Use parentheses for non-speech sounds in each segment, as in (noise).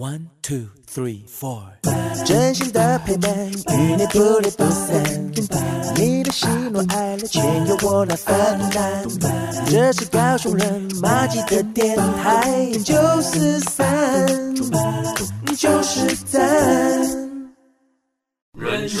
One two three four，真心的陪伴，与你不离不散。你的喜怒哀乐，全由我来分担。这是高雄人马吉的电台，九四三，就是赞。人生，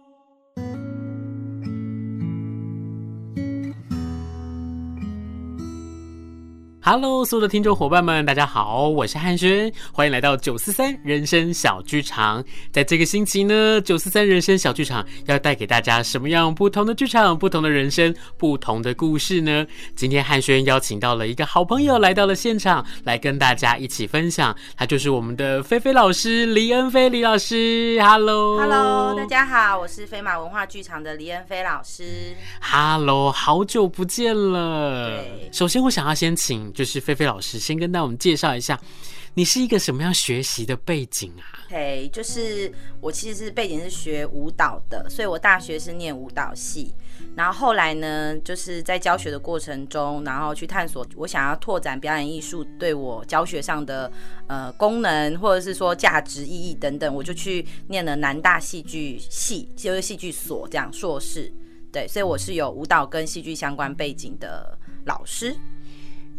Hello，所有的听众伙伴们，大家好，我是汉轩，欢迎来到九四三人生小剧场。在这个星期呢，九四三人生小剧场要带给大家什么样不同的剧场、不同的人生、不同的故事呢？今天汉轩邀请到了一个好朋友来到了现场，来跟大家一起分享。他就是我们的菲菲老师李恩菲李老师。Hello，Hello，大家好，我是飞马文化剧场的李恩菲老师。Hello，好久不见了。对，首先我想要先请。就是菲菲老师，先跟大家我们介绍一下，你是一个什么样学习的背景啊？嘿就是我其实是背景是学舞蹈的，所以我大学是念舞蹈系，然后后来呢，就是在教学的过程中，然后去探索我想要拓展表演艺术对我教学上的呃功能，或者是说价值意义等等，我就去念了南大戏剧系，就是戏剧所这样硕士。对，所以我是有舞蹈跟戏剧相关背景的老师。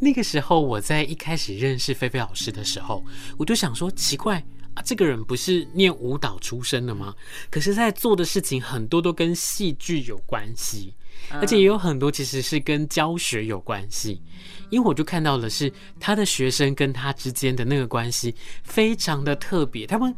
那个时候，我在一开始认识菲菲老师的时候，我就想说，奇怪啊，这个人不是念舞蹈出身的吗？可是，在做的事情很多都跟戏剧有关系，而且也有很多其实是跟教学有关系。因为我就看到的是他的学生跟他之间的那个关系非常的特别，他们。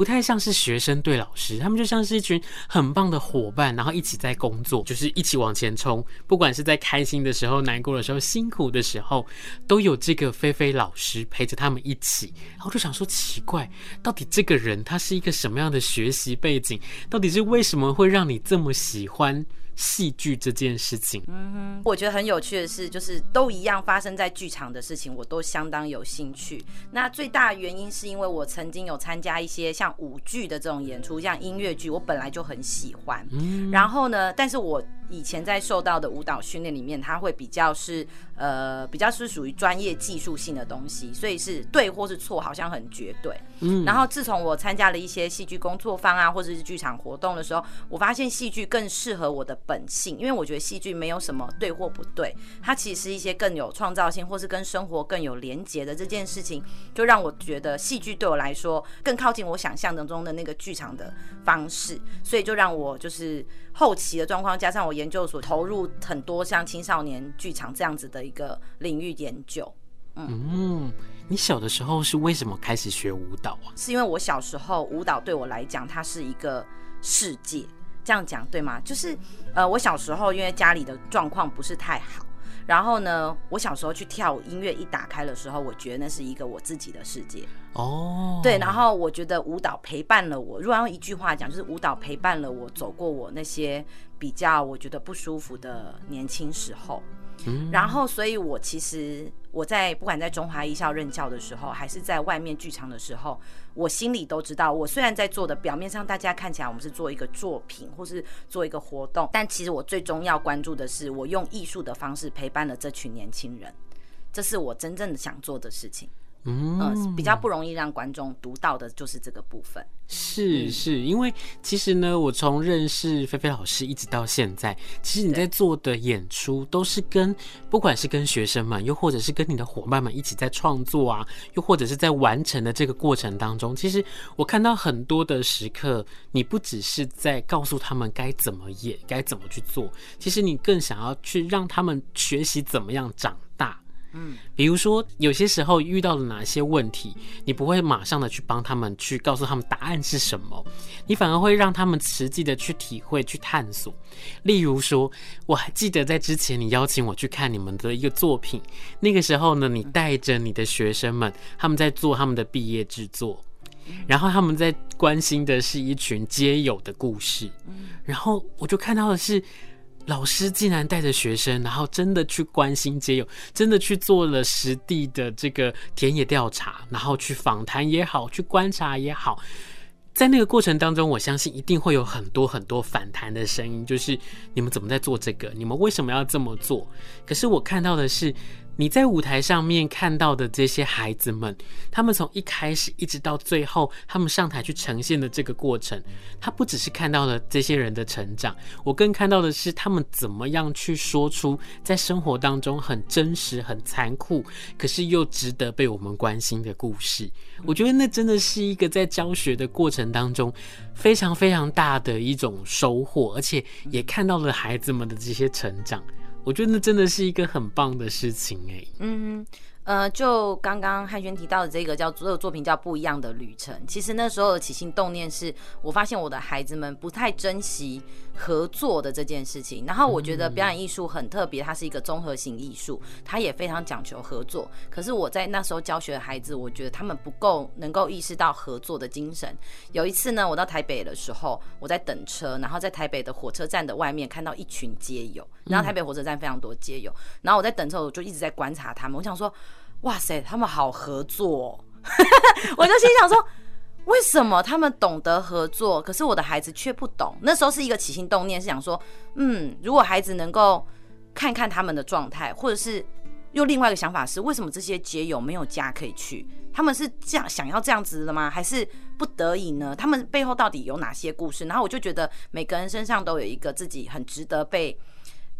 不太像是学生对老师，他们就像是一群很棒的伙伴，然后一起在工作，就是一起往前冲。不管是在开心的时候、难过的时候、辛苦的时候，都有这个菲菲老师陪着他们一起。然后就想说，奇怪，到底这个人他是一个什么样的学习背景？到底是为什么会让你这么喜欢？戏剧这件事情，嗯哼，我觉得很有趣的是，就是都一样发生在剧场的事情，我都相当有兴趣。那最大的原因是因为我曾经有参加一些像舞剧的这种演出，像音乐剧，我本来就很喜欢。嗯，然后呢，但是我。以前在受到的舞蹈训练里面，它会比较是呃比较是属于专业技术性的东西，所以是对或是错好像很绝对。嗯，然后自从我参加了一些戏剧工作坊啊，或者是剧场活动的时候，我发现戏剧更适合我的本性，因为我觉得戏剧没有什么对或不对，它其实是一些更有创造性或是跟生活更有连结的这件事情，就让我觉得戏剧对我来说更靠近我想象当中的那个剧场的方式，所以就让我就是。后期的状况，加上我研究所投入很多像青少年剧场这样子的一个领域研究。嗯，嗯，你小的时候是为什么开始学舞蹈啊？是因为我小时候舞蹈对我来讲，它是一个世界。这样讲对吗？就是呃，我小时候因为家里的状况不是太好。然后呢，我小时候去跳舞，音乐一打开的时候，我觉得那是一个我自己的世界。哦，oh. 对，然后我觉得舞蹈陪伴了我。如果用一句话讲，就是舞蹈陪伴了我走过我那些比较我觉得不舒服的年轻时候。然后，所以我其实我在不管在中华艺校任教的时候，还是在外面剧场的时候，我心里都知道，我虽然在做的表面上大家看起来我们是做一个作品或是做一个活动，但其实我最终要关注的是，我用艺术的方式陪伴了这群年轻人，这是我真正想做的事情。嗯，比较不容易让观众读到的就是这个部分。是是，因为其实呢，我从认识菲菲老师一直到现在，其实你在做的演出都是跟不管是跟学生们，又或者是跟你的伙伴们一起在创作啊，又或者是在完成的这个过程当中，其实我看到很多的时刻，你不只是在告诉他们该怎么演，该怎么去做，其实你更想要去让他们学习怎么样长大。嗯，比如说有些时候遇到了哪些问题，你不会马上的去帮他们去告诉他们答案是什么，你反而会让他们实际的去体会、去探索。例如说，我还记得在之前你邀请我去看你们的一个作品，那个时候呢，你带着你的学生们，他们在做他们的毕业制作。然后他们在关心的是一群街友的故事，然后我就看到的是。老师竟然带着学生，然后真的去关心街友，真的去做了实地的这个田野调查，然后去访谈也好，去观察也好，在那个过程当中，我相信一定会有很多很多反弹的声音，就是你们怎么在做这个？你们为什么要这么做？可是我看到的是。你在舞台上面看到的这些孩子们，他们从一开始一直到最后，他们上台去呈现的这个过程，他不只是看到了这些人的成长，我更看到的是他们怎么样去说出在生活当中很真实、很残酷，可是又值得被我们关心的故事。我觉得那真的是一个在教学的过程当中非常非常大的一种收获，而且也看到了孩子们的这些成长。我觉得那真的是一个很棒的事情哎。嗯。呃，就刚刚汉轩提到的这个叫所有作品叫不一样的旅程。其实那时候的起心动念是，我发现我的孩子们不太珍惜合作的这件事情。然后我觉得表演艺术很特别，它是一个综合型艺术，它也非常讲求合作。可是我在那时候教学的孩子，我觉得他们不够能够意识到合作的精神。有一次呢，我到台北的时候，我在等车，然后在台北的火车站的外面看到一群街友。然后台北火车站非常多街友，然后我在等车，我就一直在观察他们。我想说。哇塞，他们好合作哦，(laughs) 我就心想说，为什么他们懂得合作，可是我的孩子却不懂？那时候是一个起心动念，是想说，嗯，如果孩子能够看看他们的状态，或者是又另外一个想法是，为什么这些街友没有家可以去？他们是这样想要这样子的吗？还是不得已呢？他们背后到底有哪些故事？然后我就觉得每个人身上都有一个自己很值得被。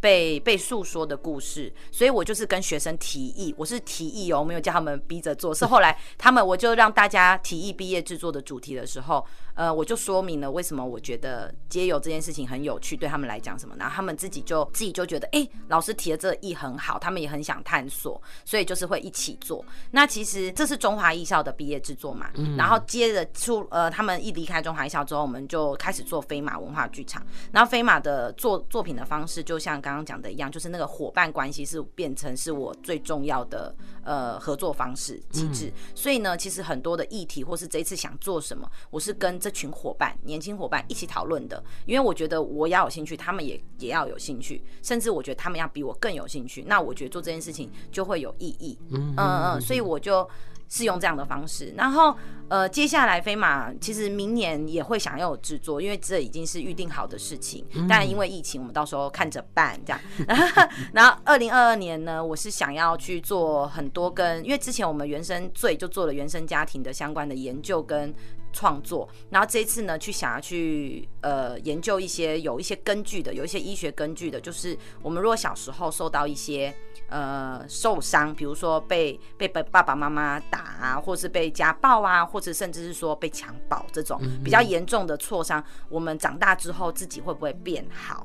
被被诉说的故事，所以我就是跟学生提议，我是提议哦，没有叫他们逼着做，是后来他们我就让大家提议毕业制作的主题的时候，呃，我就说明了为什么我觉得街友这件事情很有趣，对他们来讲什么，然后他们自己就自己就觉得，哎，老师提的这个意很好，他们也很想探索，所以就是会一起做。那其实这是中华艺校的毕业制作嘛，然后接着出呃，他们一离开中华艺校之后，我们就开始做飞马文化剧场，然后飞马的作作品的方式就像刚。刚刚讲的一样，就是那个伙伴关系是变成是我最重要的呃合作方式机制。嗯、所以呢，其实很多的议题或是这一次想做什么，我是跟这群伙伴、年轻伙伴一起讨论的。因为我觉得我要有兴趣，他们也也要有兴趣，甚至我觉得他们要比我更有兴趣。那我觉得做这件事情就会有意义。嗯嗯嗯，所以我就。是用这样的方式，然后呃，接下来飞马其实明年也会想要有制作，因为这已经是预定好的事情。但因为疫情，我们到时候看着办这样。(laughs) 然后二零二二年呢，我是想要去做很多跟，因为之前我们原生最就做了原生家庭的相关的研究跟创作，然后这一次呢，去想要去呃研究一些有一些根据的，有一些医学根据的，就是我们如果小时候受到一些。呃，受伤，比如说被被爸爸妈妈打啊，或是被家暴啊，或者甚至是说被强暴这种比较严重的挫伤，我们长大之后自己会不会变好？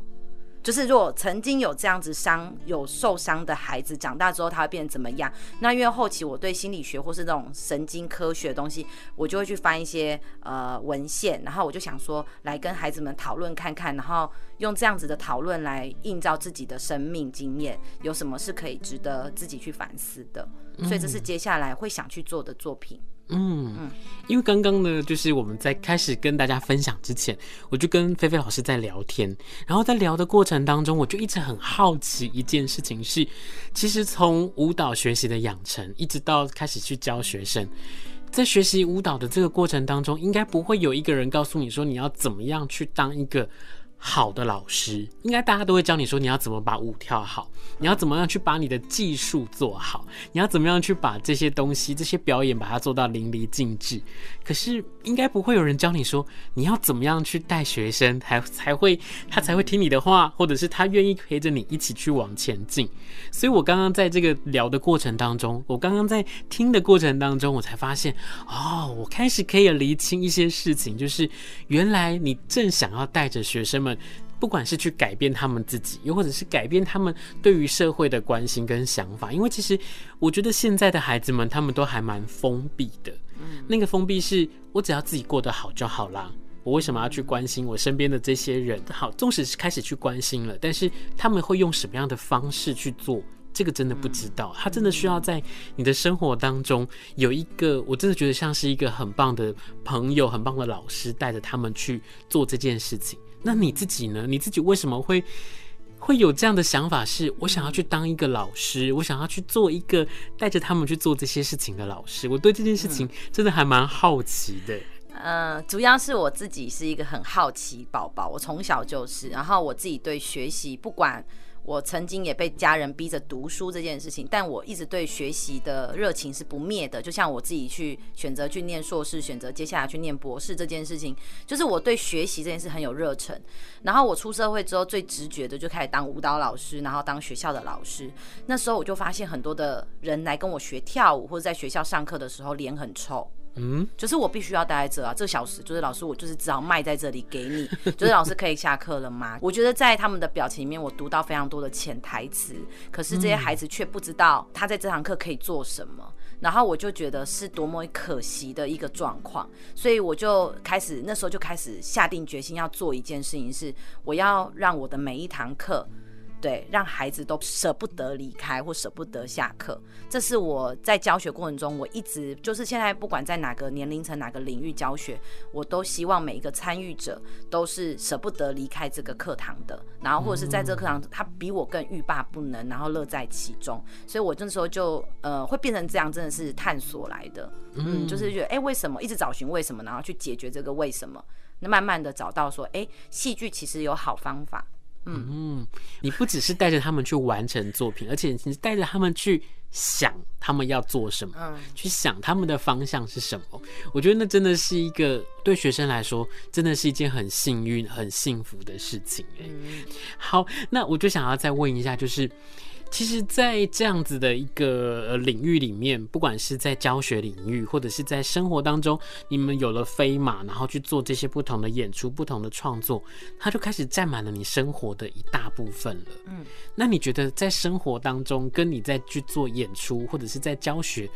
就是如果曾经有这样子伤有受伤的孩子，长大之后他会变成怎么样？那因为后期我对心理学或是那种神经科学的东西，我就会去翻一些呃文献，然后我就想说来跟孩子们讨论看看，然后用这样子的讨论来映照自己的生命经验，有什么是可以值得自己去反思的。所以这是接下来会想去做的作品。嗯，因为刚刚呢，就是我们在开始跟大家分享之前，我就跟菲菲老师在聊天，然后在聊的过程当中，我就一直很好奇一件事情是，其实从舞蹈学习的养成，一直到开始去教学生，在学习舞蹈的这个过程当中，应该不会有一个人告诉你说你要怎么样去当一个。好的老师，应该大家都会教你说，你要怎么把舞跳好，你要怎么样去把你的技术做好，你要怎么样去把这些东西、这些表演把它做到淋漓尽致。可是应该不会有人教你说，你要怎么样去带学生，才才会他才会听你的话，或者是他愿意陪着你一起去往前进。所以我刚刚在这个聊的过程当中，我刚刚在听的过程当中，我才发现，哦，我开始可以厘清一些事情，就是原来你正想要带着学生们。不管是去改变他们自己，又或者是改变他们对于社会的关心跟想法，因为其实我觉得现在的孩子们他们都还蛮封闭的。那个封闭是我只要自己过得好就好啦，我为什么要去关心我身边的这些人？好，纵使是开始去关心了，但是他们会用什么样的方式去做？这个真的不知道，他真的需要在你的生活当中有一个，我真的觉得像是一个很棒的朋友、很棒的老师，带着他们去做这件事情。那你自己呢？你自己为什么会会有这样的想法？是我想要去当一个老师，我想要去做一个带着他们去做这些事情的老师。我对这件事情真的还蛮好奇的。嗯、呃，主要是我自己是一个很好奇宝宝，我从小就是，然后我自己对学习不管。我曾经也被家人逼着读书这件事情，但我一直对学习的热情是不灭的。就像我自己去选择去念硕士，选择接下来去念博士这件事情，就是我对学习这件事很有热忱。然后我出社会之后，最直觉的就开始当舞蹈老师，然后当学校的老师。那时候我就发现很多的人来跟我学跳舞，或者在学校上课的时候脸很臭。嗯，就是我必须要待在这啊，这小时就是老师，我就是只好卖在这里给你，(laughs) 就是老师可以下课了吗？我觉得在他们的表情里面，我读到非常多的潜台词，可是这些孩子却不知道他在这堂课可以做什么，然后我就觉得是多么可惜的一个状况，所以我就开始那时候就开始下定决心要做一件事情，是我要让我的每一堂课。对，让孩子都舍不得离开或舍不得下课，这是我在教学过程中，我一直就是现在不管在哪个年龄层、哪个领域教学，我都希望每一个参与者都是舍不得离开这个课堂的，然后或者是在这个课堂他比我更欲罢不能，然后乐在其中，所以我那时候就呃会变成这样，真的是探索来的，嗯，就是觉得哎为什么？一直找寻为什么，然后去解决这个为什么，那慢慢的找到说哎戏剧其实有好方法。嗯，你不只是带着他们去完成作品，而且你带着他们去想他们要做什么，嗯，去想他们的方向是什么。我觉得那真的是一个对学生来说，真的是一件很幸运、很幸福的事情。哎，好，那我就想要再问一下，就是。其实，在这样子的一个领域里面，不管是在教学领域，或者是在生活当中，你们有了飞马，然后去做这些不同的演出、不同的创作，它就开始占满了你生活的一大部分了。嗯，那你觉得在生活当中，跟你在去做演出，或者是在教学，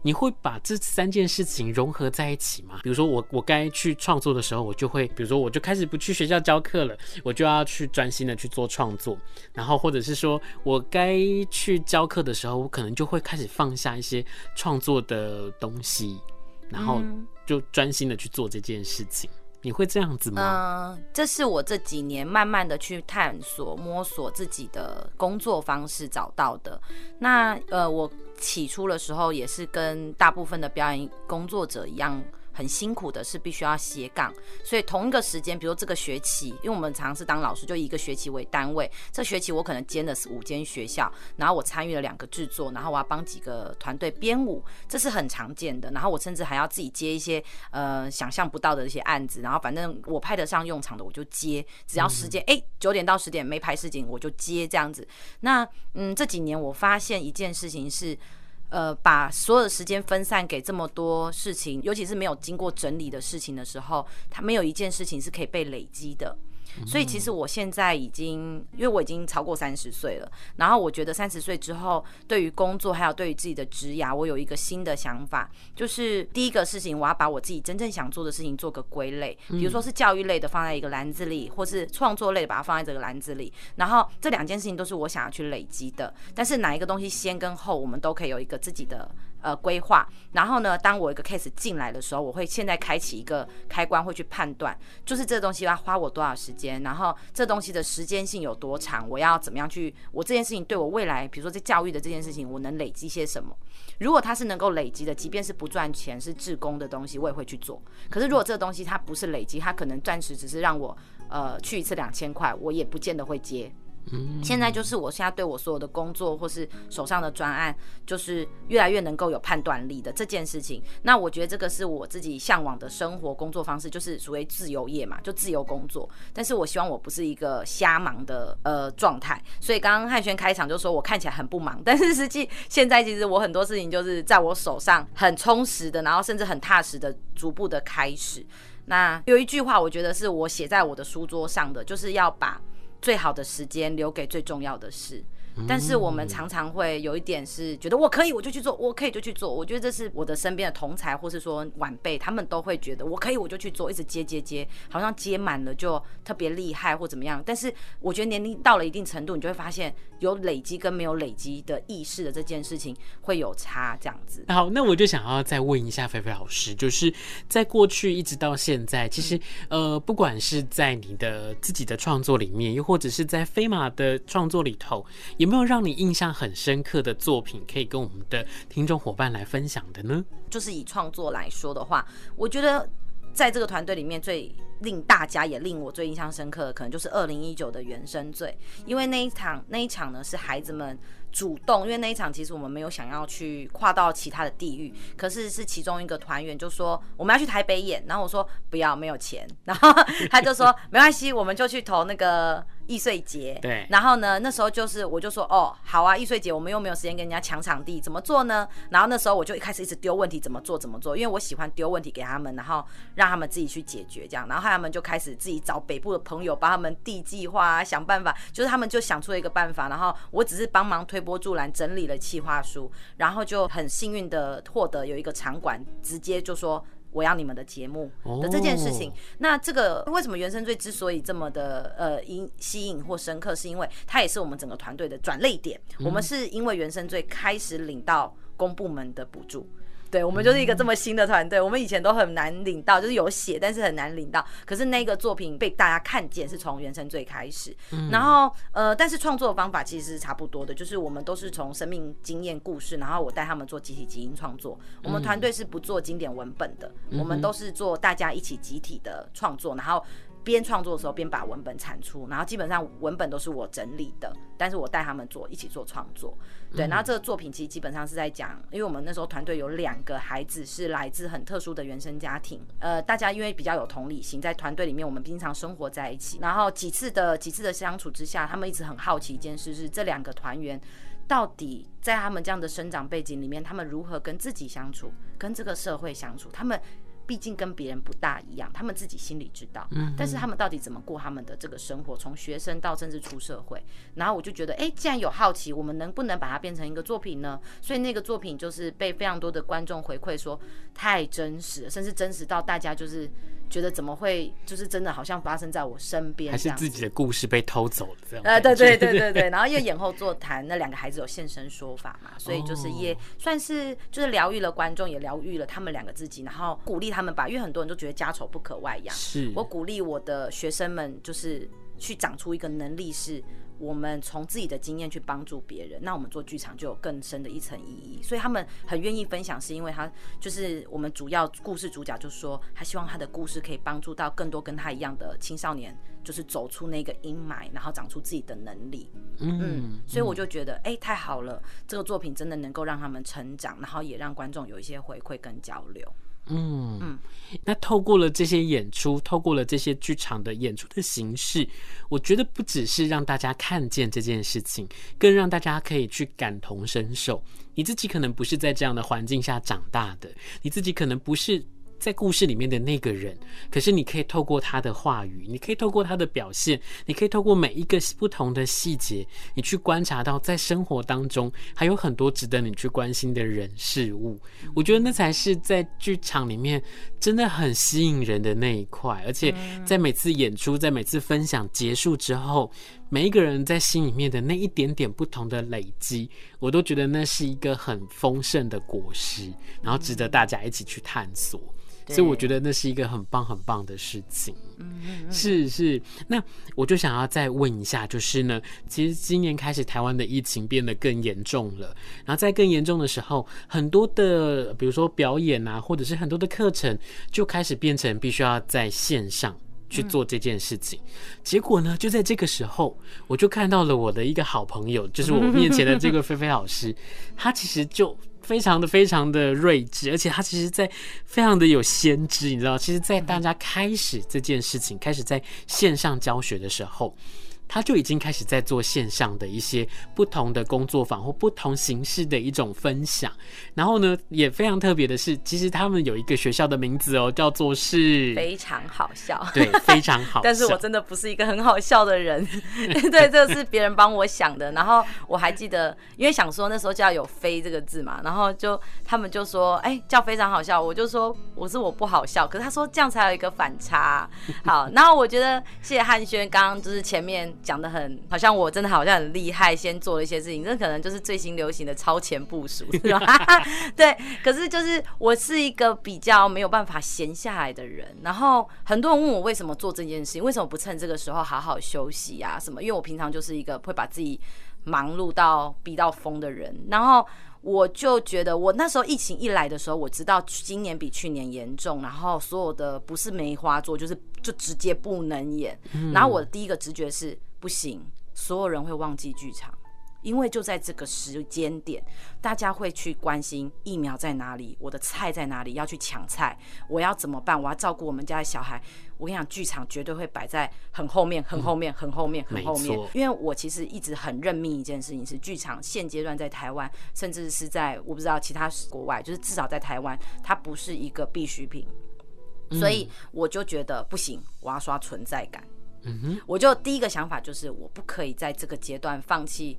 你会把这三件事情融合在一起吗？比如说我我该去创作的时候，我就会，比如说我就开始不去学校教课了，我就要去专心的去做创作。然后或者是说我该去教课的时候，我可能就会开始放下一些创作的东西，然后就专心的去做这件事情。你会这样子吗？嗯，这是我这几年慢慢的去探索、摸索自己的工作方式找到的。那呃，我起初的时候也是跟大部分的表演工作者一样。很辛苦的是必须要斜杠，所以同一个时间，比如这个学期，因为我们常是当老师，就以一个学期为单位，这学期我可能兼的是五间学校，然后我参与了两个制作，然后我要帮几个团队编舞，这是很常见的。然后我甚至还要自己接一些呃想象不到的一些案子，然后反正我派得上用场的我就接，只要时间哎九点到十点没排事情我就接这样子。那嗯这几年我发现一件事情是。呃，把所有的时间分散给这么多事情，尤其是没有经过整理的事情的时候，它没有一件事情是可以被累积的。所以其实我现在已经，因为我已经超过三十岁了，然后我觉得三十岁之后，对于工作还有对于自己的职涯，我有一个新的想法，就是第一个事情，我要把我自己真正想做的事情做个归类，比如说是教育类的放在一个篮子里，或是创作类的把它放在这个篮子里，然后这两件事情都是我想要去累积的，但是哪一个东西先跟后，我们都可以有一个自己的。呃，规划。然后呢，当我一个 case 进来的时候，我会现在开启一个开关，会去判断，就是这东西要花我多少时间，然后这东西的时间性有多长，我要怎么样去，我这件事情对我未来，比如说在教育的这件事情，我能累积些什么？如果它是能够累积的，即便是不赚钱，是志工的东西，我也会去做。可是如果这东西它不是累积，它可能暂时只是让我呃去一次两千块，我也不见得会接。现在就是我现在对我所有的工作或是手上的专案，就是越来越能够有判断力的这件事情。那我觉得这个是我自己向往的生活工作方式，就是属于自由业嘛，就自由工作。但是我希望我不是一个瞎忙的呃状态。所以刚刚汉轩开场就说我看起来很不忙，(laughs) 但是实际现在其实我很多事情就是在我手上很充实的，然后甚至很踏实的逐步的开始。那有一句话，我觉得是我写在我的书桌上的，就是要把。最好的时间留给最重要的事，但是我们常常会有一点是觉得我可以我就去做，我可以就去做。我觉得这是我的身边的同才或是说晚辈，他们都会觉得我可以我就去做，一直接接接，好像接满了就特别厉害或怎么样。但是我觉得年龄到了一定程度，你就会发现有累积跟没有累积的意识的这件事情会有差，这样子。好，那我就想要再问一下菲菲老师，就是在过去一直到现在，其实呃，不管是在你的自己的创作里面，又或者是在飞马的创作里头，有没有让你印象很深刻的作品，可以跟我们的听众伙伴来分享的呢？就是以创作来说的话，我觉得在这个团队里面最令大家也令我最印象深刻的，可能就是二零一九的原生罪，因为那一场那一场呢是孩子们。主动，因为那一场其实我们没有想要去跨到其他的地域，可是是其中一个团员就说我们要去台北演，然后我说不要，没有钱，(laughs) 然后他就说没关系，我们就去投那个。易碎节，对，然后呢，那时候就是我就说，哦，好啊，易碎节，我们又没有时间跟人家抢场地，怎么做呢？然后那时候我就一开始一直丢问题，怎么做怎么做，因为我喜欢丢问题给他们，然后让他们自己去解决这样，然后他们就开始自己找北部的朋友帮他们递计划啊，想办法，就是他们就想出了一个办法，然后我只是帮忙推波助澜，整理了企划书，然后就很幸运的获得有一个场馆，直接就说。我要你们的节目的这件事情，那这个为什么原生罪之所以这么的呃引吸引或深刻，是因为它也是我们整个团队的转类点。我们是因为原生罪开始领到公部门的补助。对，我们就是一个这么新的团队，我们以前都很难领到，就是有写，但是很难领到。可是那个作品被大家看见，是从原生最开始。然后呃，但是创作的方法其实是差不多的，就是我们都是从生命经验故事，然后我带他们做集体基因创作。我们团队是不做经典文本的，我们都是做大家一起集体的创作，然后。边创作的时候边把文本产出，然后基本上文本都是我整理的，但是我带他们做一起做创作，对。然后这个作品其实基本上是在讲，因为我们那时候团队有两个孩子是来自很特殊的原生家庭，呃，大家因为比较有同理心，在团队里面我们经常生活在一起，然后几次的几次的相处之下，他们一直很好奇一件事，是这两个团员到底在他们这样的生长背景里面，他们如何跟自己相处，跟这个社会相处，他们。毕竟跟别人不大一样，他们自己心里知道。嗯，但是他们到底怎么过他们的这个生活？从学生到甚至出社会，然后我就觉得，哎，既然有好奇，我们能不能把它变成一个作品呢？所以那个作品就是被非常多的观众回馈说太真实了，甚至真实到大家就是。觉得怎么会就是真的好像发生在我身边，还是自己的故事被偷走了这样？呃，对对对对对。(laughs) 然后因为演后座谈那两个孩子有现身说法嘛，所以就是也算是就是疗愈了观众，也疗愈了他们两个自己，然后鼓励他们吧。因为很多人都觉得家丑不可外扬，是我鼓励我的学生们就是去长出一个能力是。我们从自己的经验去帮助别人，那我们做剧场就有更深的一层意义。所以他们很愿意分享，是因为他就是我们主要故事主角，就是说他希望他的故事可以帮助到更多跟他一样的青少年，就是走出那个阴霾，然后长出自己的能力。嗯，嗯，所以我就觉得，哎，太好了，这个作品真的能够让他们成长，然后也让观众有一些回馈跟交流。嗯嗯，那透过了这些演出，透过了这些剧场的演出的形式，我觉得不只是让大家看见这件事情，更让大家可以去感同身受。你自己可能不是在这样的环境下长大的，你自己可能不是。在故事里面的那个人，可是你可以透过他的话语，你可以透过他的表现，你可以透过每一个不同的细节，你去观察到在生活当中还有很多值得你去关心的人事物。我觉得那才是在剧场里面真的很吸引人的那一块，而且在每次演出，在每次分享结束之后，每一个人在心里面的那一点点不同的累积，我都觉得那是一个很丰盛的果实，然后值得大家一起去探索。所以我觉得那是一个很棒很棒的事情。嗯，是是。那我就想要再问一下，就是呢，其实今年开始台湾的疫情变得更严重了，然后在更严重的时候，很多的比如说表演啊，或者是很多的课程，就开始变成必须要在线上去做这件事情。结果呢，就在这个时候，我就看到了我的一个好朋友，就是我面前的这个菲菲老师，他其实就。非常的非常的睿智，而且他其实，在非常的有先知，你知道，其实，在大家开始这件事情，开始在线上教学的时候，他就已经开始在做线上的一些不同的工作坊或不同形式的一种分享。然后呢，也非常特别的是，其实他们有一个学校的名字哦，叫做是非常好笑，(laughs) 对，非常好笑。但是我真的不是一个很好笑的人，(laughs) 对，这个是别人帮我想的。然后我还记得，因为想说那时候就要有“飞”这个字嘛，然后就他们就说，哎、欸，叫非常好笑。我就说我是我不好笑，可是他说这样才有一个反差。好，然后我觉得谢谢汉轩，刚刚就是前面。讲的很好像我真的好像很厉害，先做了一些事情，这可能就是最新流行的超前部署，(laughs) 是吧？(laughs) 对，可是就是我是一个比较没有办法闲下来的人，然后很多人问我为什么做这件事情，为什么不趁这个时候好好休息啊？什么？因为我平常就是一个会把自己忙碌到逼到疯的人，然后我就觉得我那时候疫情一来的时候，我知道今年比去年严重，然后所有的不是梅花座，就是就直接不能演，然后我的第一个直觉是。不行，所有人会忘记剧场，因为就在这个时间点，大家会去关心疫苗在哪里，我的菜在哪里，要去抢菜，我要怎么办？我要照顾我们家的小孩。我跟你讲，剧场绝对会摆在很后面、很后面、很后面、很后面。因为我其实一直很认命一件事情是，剧场现阶段在台湾，甚至是在我不知道其他国外，就是至少在台湾，它不是一个必需品，所以我就觉得不行，我要刷存在感。嗯哼，我就第一个想法就是，我不可以在这个阶段放弃，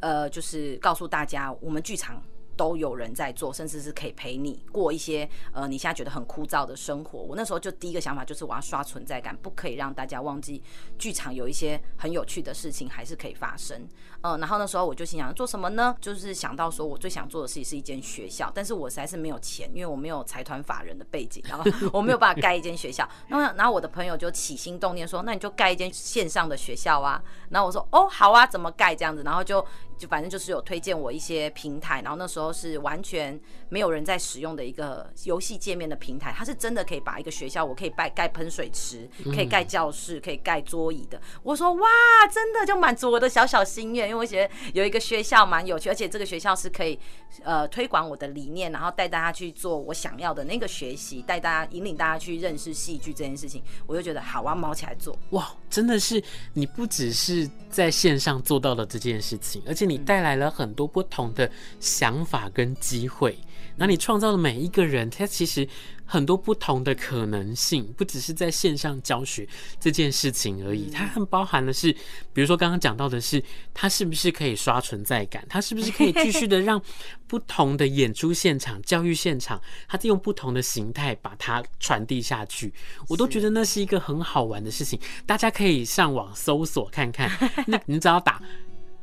呃，就是告诉大家，我们剧场。都有人在做，甚至是可以陪你过一些呃你现在觉得很枯燥的生活。我那时候就第一个想法就是我要刷存在感，不可以让大家忘记剧场有一些很有趣的事情还是可以发生。嗯、呃，然后那时候我就心想做什么呢？就是想到说我最想做的事情是一间学校，但是我实在是没有钱，因为我没有财团法人的背景，然后 (laughs) 我没有办法盖一间学校。然后然后我的朋友就起心动念说，那你就盖一间线上的学校啊。然后我说哦好啊，怎么盖这样子？然后就。就反正就是有推荐我一些平台，然后那时候是完全没有人在使用的一个游戏界面的平台，它是真的可以把一个学校，我可以盖盖喷水池，可以盖教室，可以盖桌椅的。我说哇，真的就满足我的小小心愿，因为我觉得有一个学校蛮有趣，而且这个学校是可以呃推广我的理念，然后带大家去做我想要的那个学习，带大家引领大家去认识戏剧这件事情，我就觉得好，我要卯起来做。哇，真的是你不只是在线上做到了这件事情，而且。你带来了很多不同的想法跟机会，那你创造的每一个人，他其实很多不同的可能性，不只是在线上教学这件事情而已，它很包含的是，比如说刚刚讲到的是，它是不是可以刷存在感，它是不是可以继续的让不同的演出现场、教育现场，他用不同的形态把它传递下去，我都觉得那是一个很好玩的事情，大家可以上网搜索看看，(laughs) 那你只要打。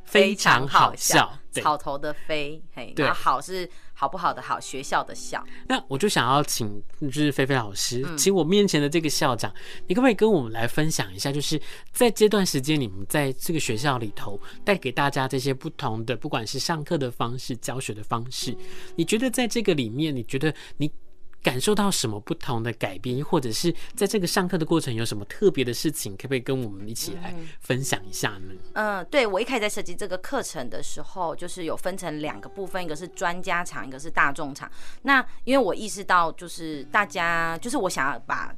非常好笑，草头的飞，嘿，然后好是好不好的好，学校的校。那我就想要请，就是菲菲老师，请我面前的这个校长，你可不可以跟我们来分享一下，就是在这段时间，你们在这个学校里头带给大家这些不同的，不管是上课的方式、教学的方式，你觉得在这个里面，你觉得你？感受到什么不同的改变，或者是在这个上课的过程有什么特别的事情，可不可以跟我们一起来分享一下呢？嗯，嗯，对，我一开始在设计这个课程的时候，就是有分成两个部分，一个是专家场，一个是大众场。那因为我意识到，就是大家，就是我想要把。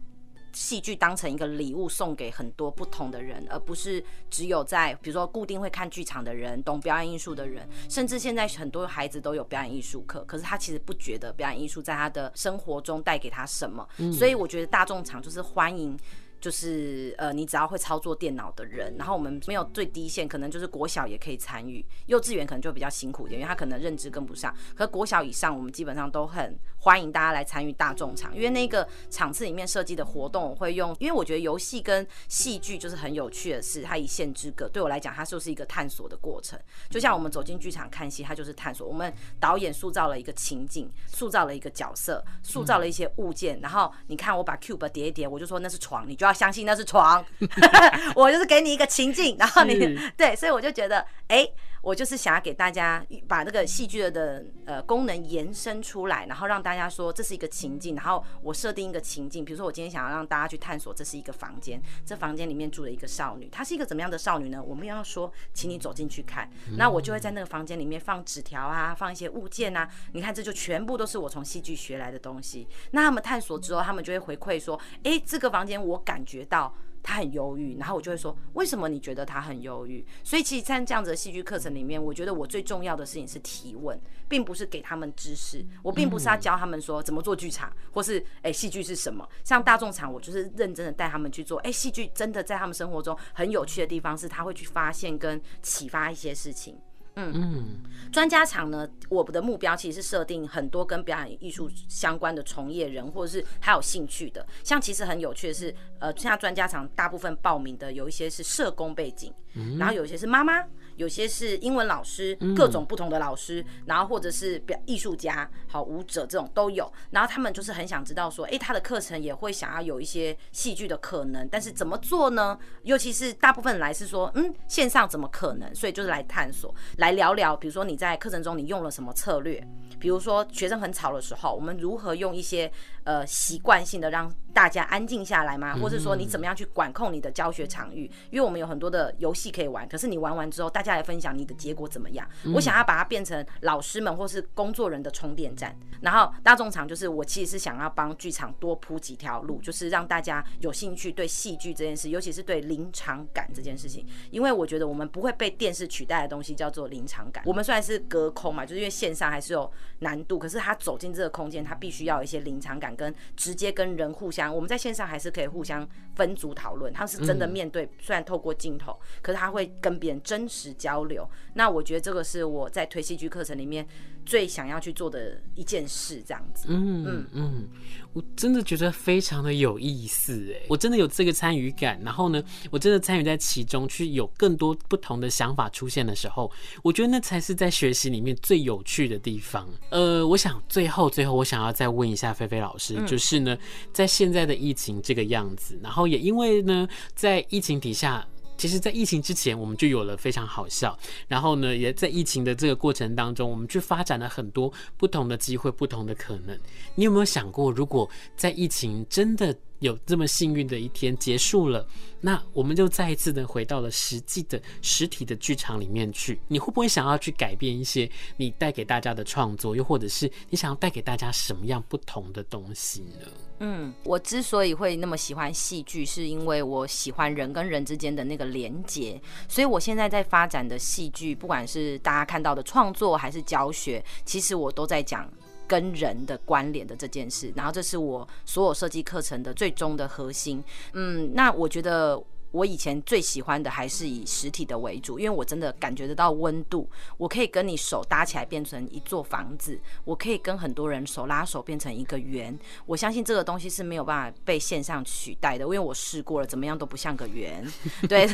戏剧当成一个礼物送给很多不同的人，而不是只有在比如说固定会看剧场的人、懂表演艺术的人，甚至现在很多孩子都有表演艺术课，可是他其实不觉得表演艺术在他的生活中带给他什么。所以我觉得大众场就是欢迎。就是呃，你只要会操作电脑的人，然后我们没有最低线，可能就是国小也可以参与，幼稚园可能就比较辛苦一点，因为他可能认知跟不上。可国小以上，我们基本上都很欢迎大家来参与大众场，因为那个场次里面设计的活动，我会用，因为我觉得游戏跟戏剧就是很有趣的是，它一线之隔。对我来讲，它就是一个探索的过程。就像我们走进剧场看戏，它就是探索。我们导演塑造了一个情景，塑造了一个角色，塑造了一些物件，然后你看我把 cube 叠一叠，我就说那是床，你就要。相信那是床，(laughs) 我就是给你一个情境，然后你对，所以我就觉得，哎、欸，我就是想要给大家把这个戏剧的呃功能延伸出来，然后让大家说这是一个情境，然后我设定一个情境，比如说我今天想要让大家去探索，这是一个房间，这房间里面住了一个少女，她是一个怎么样的少女呢？我们要说，请你走进去看，那我就会在那个房间里面放纸条啊，放一些物件啊，你看这就全部都是我从戏剧学来的东西。那他们探索之后，他们就会回馈说，诶、欸，这个房间我。感觉到他很忧郁，然后我就会说，为什么你觉得他很忧郁？所以其实，在这样子的戏剧课程里面，我觉得我最重要的事情是提问，并不是给他们知识。我并不是要教他们说怎么做剧场，或是哎，戏剧是什么。像大众场，我就是认真的带他们去做。哎，戏剧真的在他们生活中很有趣的地方是，他会去发现跟启发一些事情。嗯嗯，专家场呢，我们的目标其实是设定很多跟表演艺术相关的从业人，或者是他有兴趣的。像其实很有趣的是，呃，现在专家场大部分报名的有一些是社工背景，然后有一些是妈妈。有些是英文老师，各种不同的老师，然后或者是表艺术家、好舞者这种都有。然后他们就是很想知道说，诶，他的课程也会想要有一些戏剧的可能，但是怎么做呢？尤其是大部分来是说，嗯，线上怎么可能？所以就是来探索，来聊聊，比如说你在课程中你用了什么策略？比如说学生很吵的时候，我们如何用一些呃习惯性的让大家安静下来吗？或者说你怎么样去管控你的教学场域？因为我们有很多的游戏可以玩，可是你玩完之后，大家来分享你的结果怎么样？我想要把它变成老师们或是工作人的充电站。然后大众场就是我其实是想要帮剧场多铺几条路，就是让大家有兴趣对戏剧这件事，尤其是对临场感这件事情。因为我觉得我们不会被电视取代的东西叫做临场感。我们虽然是隔空嘛，就是因为线上还是有。难度，可是他走进这个空间，他必须要有一些临场感，跟直接跟人互相。我们在线上还是可以互相分组讨论，他是真的面对，虽然透过镜头，可是他会跟别人真实交流。那我觉得这个是我在推戏剧课程里面最想要去做的一件事，这样子。嗯嗯嗯，我真的觉得非常的有意思哎，我真的有这个参与感。然后呢，我真的参与在其中，去有更多不同的想法出现的时候，我觉得那才是在学习里面最有趣的地方。呃，我想最后最后，我想要再问一下菲菲老师，就是呢，在现在的疫情这个样子，然后也因为呢，在疫情底下。其实，在疫情之前，我们就有了非常好笑。然后呢，也在疫情的这个过程当中，我们去发展了很多不同的机会、不同的可能。你有没有想过，如果在疫情真的有这么幸运的一天结束了，那我们就再一次的回到了实际的实体的剧场里面去？你会不会想要去改变一些你带给大家的创作，又或者是你想要带给大家什么样不同的东西呢？嗯，我之所以会那么喜欢戏剧，是因为我喜欢人跟人之间的那个连接，所以我现在在发展的戏剧，不管是大家看到的创作还是教学，其实我都在讲跟人的关联的这件事，然后这是我所有设计课程的最终的核心。嗯，那我觉得。我以前最喜欢的还是以实体的为主，因为我真的感觉得到温度。我可以跟你手搭起来变成一座房子，我可以跟很多人手拉手变成一个圆。我相信这个东西是没有办法被线上取代的，因为我试过了，怎么样都不像个圆。(laughs) 对，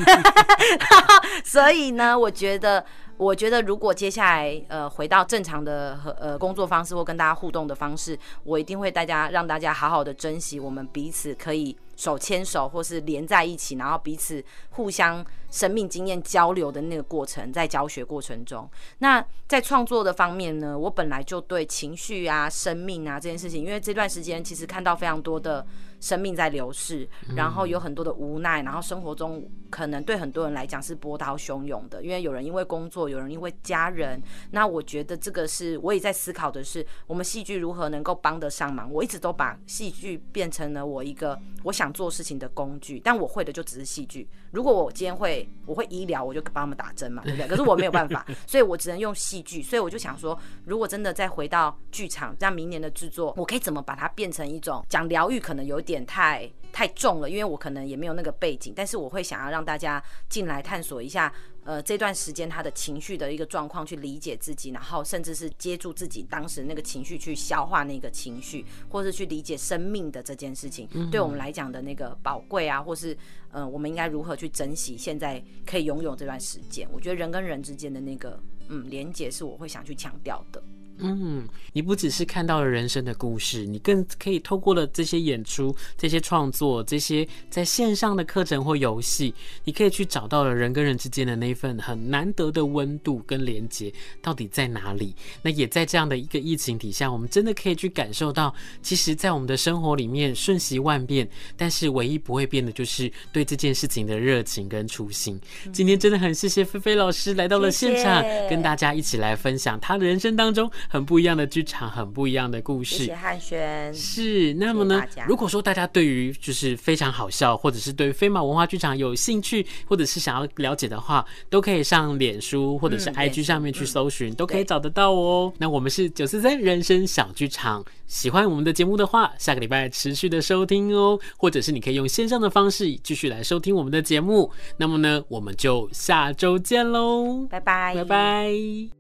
所以呢，我觉得，我觉得如果接下来呃回到正常的和呃工作方式或跟大家互动的方式，我一定会大家让大家好好的珍惜我们彼此可以。手牵手，或是连在一起，然后彼此互相生命经验交流的那个过程，在教学过程中，那在创作的方面呢，我本来就对情绪啊、生命啊这件事情，因为这段时间其实看到非常多的生命在流逝，然后有很多的无奈，然后生活中可能对很多人来讲是波涛汹涌的，因为有人因为工作，有人因为家人。那我觉得这个是我也在思考的是，我们戏剧如何能够帮得上忙。我一直都把戏剧变成了我一个我想做事情的工具，但我会的就只是戏剧。如果我今天会，我会医疗，我就帮他们打针嘛，对不对？可是我没有办法，(laughs) 所以我只能用戏剧。所以我就想说，如果真的再回到剧场，让明年的制作，我可以怎么把它变成一种讲疗愈，可能有点太太重了，因为我可能也没有那个背景。但是我会想要让大家进来探索一下，呃，这段时间他的情绪的一个状况，去理解自己，然后甚至是接住自己当时那个情绪，去消化那个情绪，或是去理解生命的这件事情，对我们来讲的那个宝贵啊，或是。嗯、呃，我们应该如何去珍惜现在可以拥有这段时间？我觉得人跟人之间的那个嗯连接，是我会想去强调的。嗯，你不只是看到了人生的故事，你更可以透过了这些演出、这些创作、这些在线上的课程或游戏，你可以去找到了人跟人之间的那份很难得的温度跟连接到底在哪里？那也在这样的一个疫情底下，我们真的可以去感受到，其实，在我们的生活里面瞬息万变，但是唯一不会变的就是对这件事情的热情跟初心。今天真的很谢谢菲菲老师来到了现场，谢谢跟大家一起来分享他的人生当中。很不一样的剧场，很不一样的故事。谢谢汉轩。是，那么呢？如果说大家对于就是非常好笑，或者是对飞马文化剧场有兴趣，或者是想要了解的话，都可以上脸书或者是 IG 上面去搜寻，嗯、都可以找得到哦。那我们是九四三人生小剧场，喜欢我们的节目的话，下个礼拜持续的收听哦，或者是你可以用线上的方式继续来收听我们的节目。那么呢，我们就下周见喽，拜拜，拜拜。